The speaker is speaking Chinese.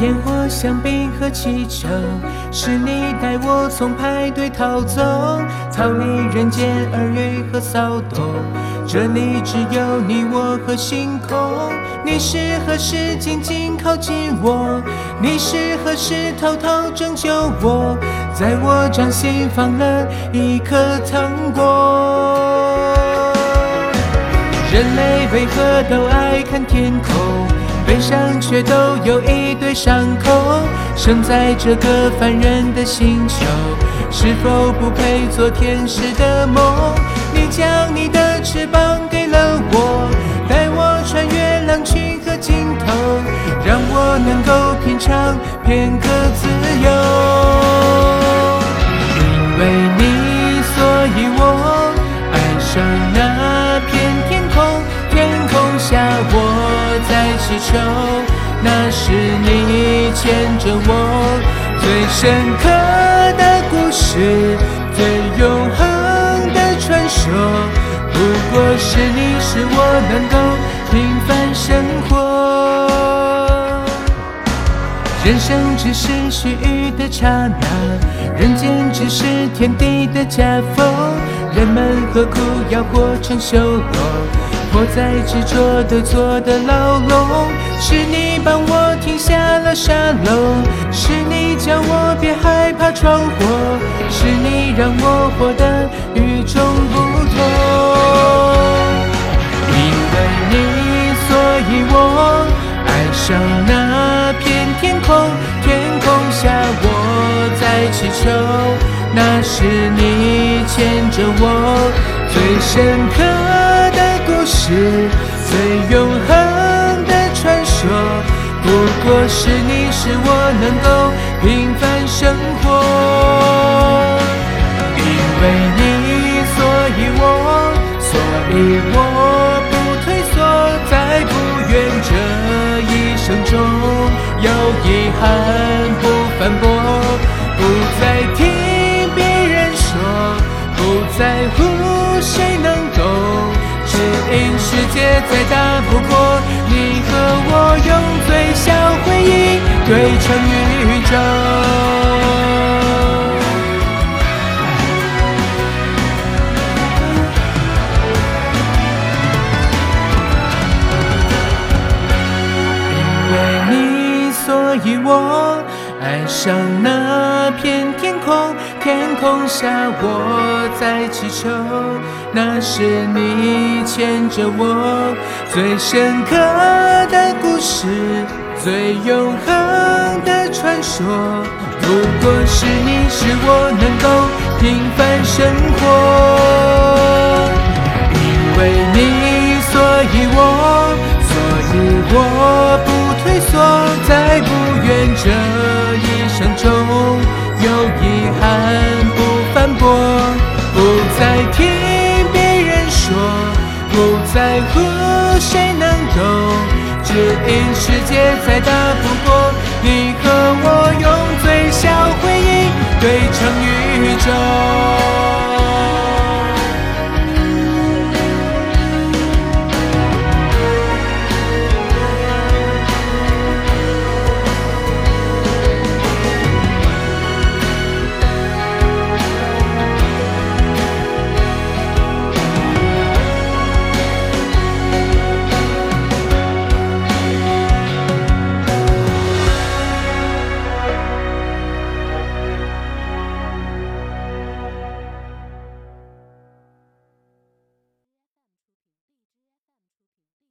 烟火香槟和气球，是你带我从派对逃走，逃离人间耳语和骚动。这里只有你我和星空。你是何时紧紧靠近我？你是何时偷偷拯救我？在我掌心放了一颗糖果。人类为何都爱看天空？身上却都有一堆伤口，生在这个凡人的星球，是否不配做天使的梦？你将你的翅膀给了我，带我穿越狼群和尽头，让我能够品尝片刻自由。祈求，那是你牵着我最深刻的故事，最永恒的传说。不过是你使我能够平凡生活。人生只是须臾的刹那，人间只是天地的夹缝，人们何苦要活成修罗？我在执着的做的牢笼，是你帮我停下了沙漏，是你叫我别害怕闯祸，是你让我活得与众不同。因为你，所以我爱上那片天空，天空下我在祈求，那是你牵着我最深刻。是最永恒的传说，不过是你使我能够平凡生活。因为你，所以我，所以我不退缩，再不愿这一生中有遗憾不反驳，不再听别人说，不在乎。世界再大不过，你和我用最小回忆堆成宇宙。因为你，所以我爱上那片天空。天空下，我在祈求，那是你牵着我最深刻的故事，最永恒的传说。不过是你使我能够平凡生活，因为你，所以我，所以我不退缩，再不愿这乎谁能懂，只因世界再大不过，你和我用最小回忆对成宇宙。